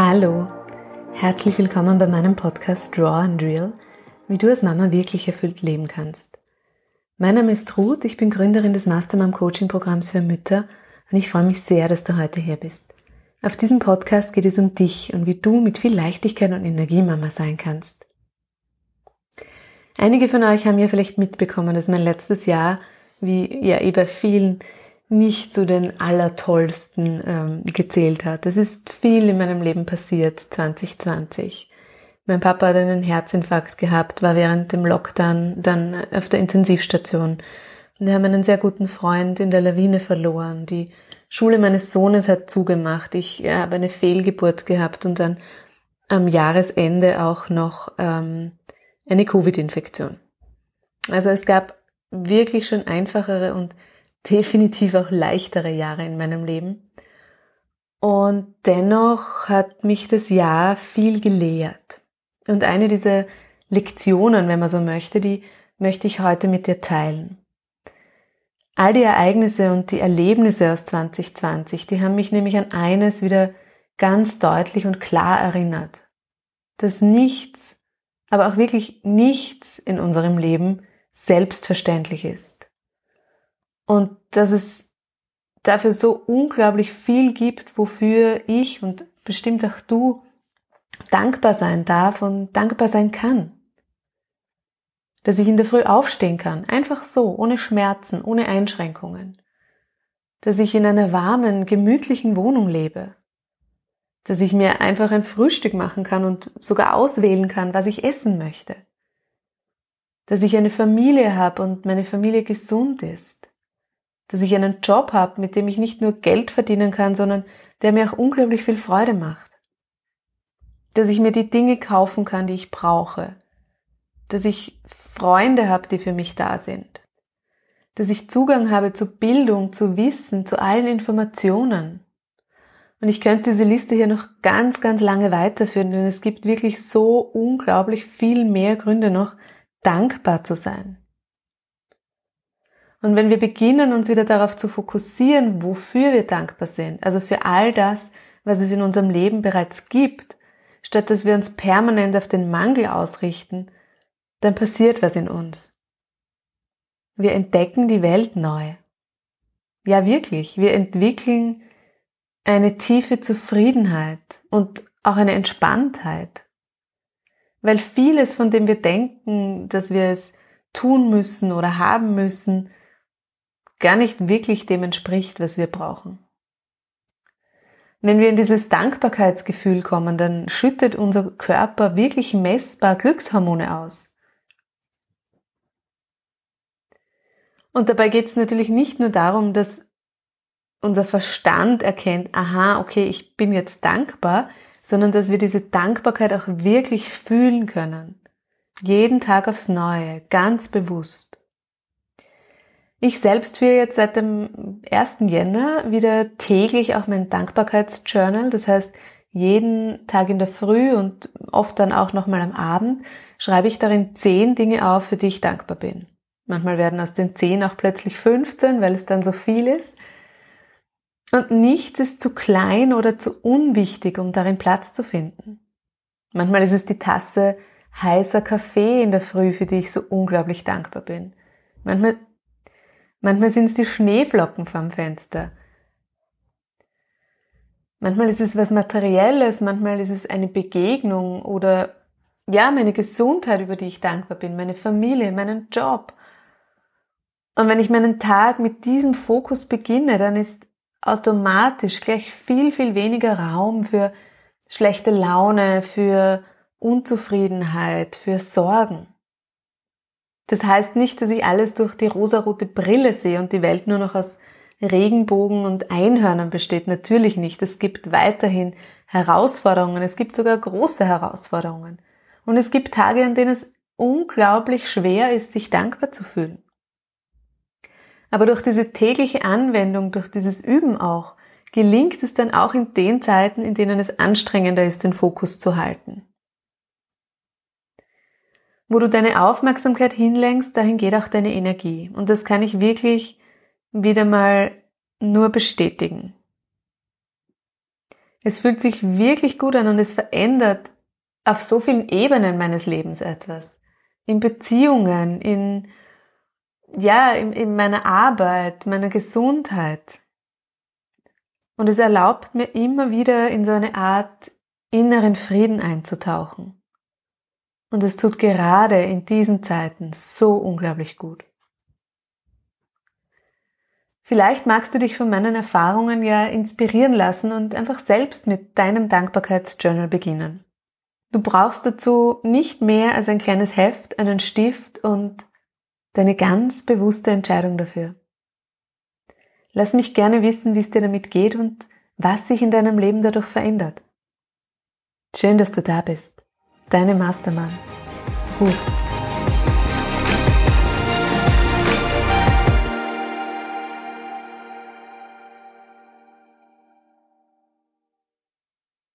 Hallo, herzlich willkommen bei meinem Podcast Draw and Real, wie du als Mama wirklich erfüllt leben kannst. Mein Name ist Ruth, ich bin Gründerin des Mastermom Coaching Programms für Mütter und ich freue mich sehr, dass du heute hier bist. Auf diesem Podcast geht es um dich und wie du mit viel Leichtigkeit und Energie Mama sein kannst. Einige von euch haben ja vielleicht mitbekommen, dass mein letztes Jahr, wie ja eh bei vielen, nicht zu den allertollsten ähm, gezählt hat. Es ist viel in meinem Leben passiert 2020. Mein Papa hat einen Herzinfarkt gehabt, war während dem Lockdown dann auf der Intensivstation. Und wir haben einen sehr guten Freund in der Lawine verloren. Die Schule meines Sohnes hat zugemacht. Ich ja, habe eine Fehlgeburt gehabt und dann am Jahresende auch noch ähm, eine Covid-Infektion. Also es gab wirklich schon einfachere und definitiv auch leichtere Jahre in meinem Leben. Und dennoch hat mich das Jahr viel gelehrt. Und eine dieser Lektionen, wenn man so möchte, die möchte ich heute mit dir teilen. All die Ereignisse und die Erlebnisse aus 2020, die haben mich nämlich an eines wieder ganz deutlich und klar erinnert. Dass nichts, aber auch wirklich nichts in unserem Leben selbstverständlich ist und dass es dafür so unglaublich viel gibt, wofür ich und bestimmt auch du dankbar sein darf und dankbar sein kann. Dass ich in der Früh aufstehen kann, einfach so, ohne Schmerzen, ohne Einschränkungen. Dass ich in einer warmen, gemütlichen Wohnung lebe. Dass ich mir einfach ein Frühstück machen kann und sogar auswählen kann, was ich essen möchte. Dass ich eine Familie habe und meine Familie gesund ist dass ich einen Job habe, mit dem ich nicht nur Geld verdienen kann, sondern der mir auch unglaublich viel Freude macht. Dass ich mir die Dinge kaufen kann, die ich brauche. Dass ich Freunde habe, die für mich da sind. Dass ich Zugang habe zu Bildung, zu Wissen, zu allen Informationen. Und ich könnte diese Liste hier noch ganz, ganz lange weiterführen, denn es gibt wirklich so unglaublich viel mehr Gründe noch, dankbar zu sein. Und wenn wir beginnen, uns wieder darauf zu fokussieren, wofür wir dankbar sind, also für all das, was es in unserem Leben bereits gibt, statt dass wir uns permanent auf den Mangel ausrichten, dann passiert was in uns. Wir entdecken die Welt neu. Ja, wirklich, wir entwickeln eine tiefe Zufriedenheit und auch eine Entspanntheit. Weil vieles, von dem wir denken, dass wir es tun müssen oder haben müssen, gar nicht wirklich dem entspricht, was wir brauchen. Wenn wir in dieses Dankbarkeitsgefühl kommen, dann schüttet unser Körper wirklich messbar Glückshormone aus. Und dabei geht es natürlich nicht nur darum, dass unser Verstand erkennt, aha, okay, ich bin jetzt dankbar, sondern dass wir diese Dankbarkeit auch wirklich fühlen können. Jeden Tag aufs Neue, ganz bewusst. Ich selbst führe jetzt seit dem 1. Jänner wieder täglich auch mein Dankbarkeitsjournal. Das heißt, jeden Tag in der Früh und oft dann auch nochmal am Abend schreibe ich darin zehn Dinge auf, für die ich dankbar bin. Manchmal werden aus den zehn auch plötzlich 15, weil es dann so viel ist. Und nichts ist zu klein oder zu unwichtig, um darin Platz zu finden. Manchmal ist es die Tasse heißer Kaffee in der Früh, für die ich so unglaublich dankbar bin. Manchmal Manchmal sind es die Schneeflocken vom Fenster. Manchmal ist es was Materielles, manchmal ist es eine Begegnung oder ja, meine Gesundheit, über die ich dankbar bin, meine Familie, meinen Job. Und wenn ich meinen Tag mit diesem Fokus beginne, dann ist automatisch gleich viel, viel weniger Raum für schlechte Laune, für Unzufriedenheit, für Sorgen. Das heißt nicht, dass ich alles durch die rosarote Brille sehe und die Welt nur noch aus Regenbogen und Einhörnern besteht. Natürlich nicht. Es gibt weiterhin Herausforderungen. Es gibt sogar große Herausforderungen. Und es gibt Tage, an denen es unglaublich schwer ist, sich dankbar zu fühlen. Aber durch diese tägliche Anwendung, durch dieses Üben auch, gelingt es dann auch in den Zeiten, in denen es anstrengender ist, den Fokus zu halten. Wo du deine Aufmerksamkeit hinlenkst, dahin geht auch deine Energie. Und das kann ich wirklich wieder mal nur bestätigen. Es fühlt sich wirklich gut an und es verändert auf so vielen Ebenen meines Lebens etwas. In Beziehungen, in, ja, in, in meiner Arbeit, meiner Gesundheit. Und es erlaubt mir immer wieder in so eine Art inneren Frieden einzutauchen. Und es tut gerade in diesen Zeiten so unglaublich gut. Vielleicht magst du dich von meinen Erfahrungen ja inspirieren lassen und einfach selbst mit deinem Dankbarkeitsjournal beginnen. Du brauchst dazu nicht mehr als ein kleines Heft, einen Stift und deine ganz bewusste Entscheidung dafür. Lass mich gerne wissen, wie es dir damit geht und was sich in deinem Leben dadurch verändert. Schön, dass du da bist. Deine Mastermann. Gut.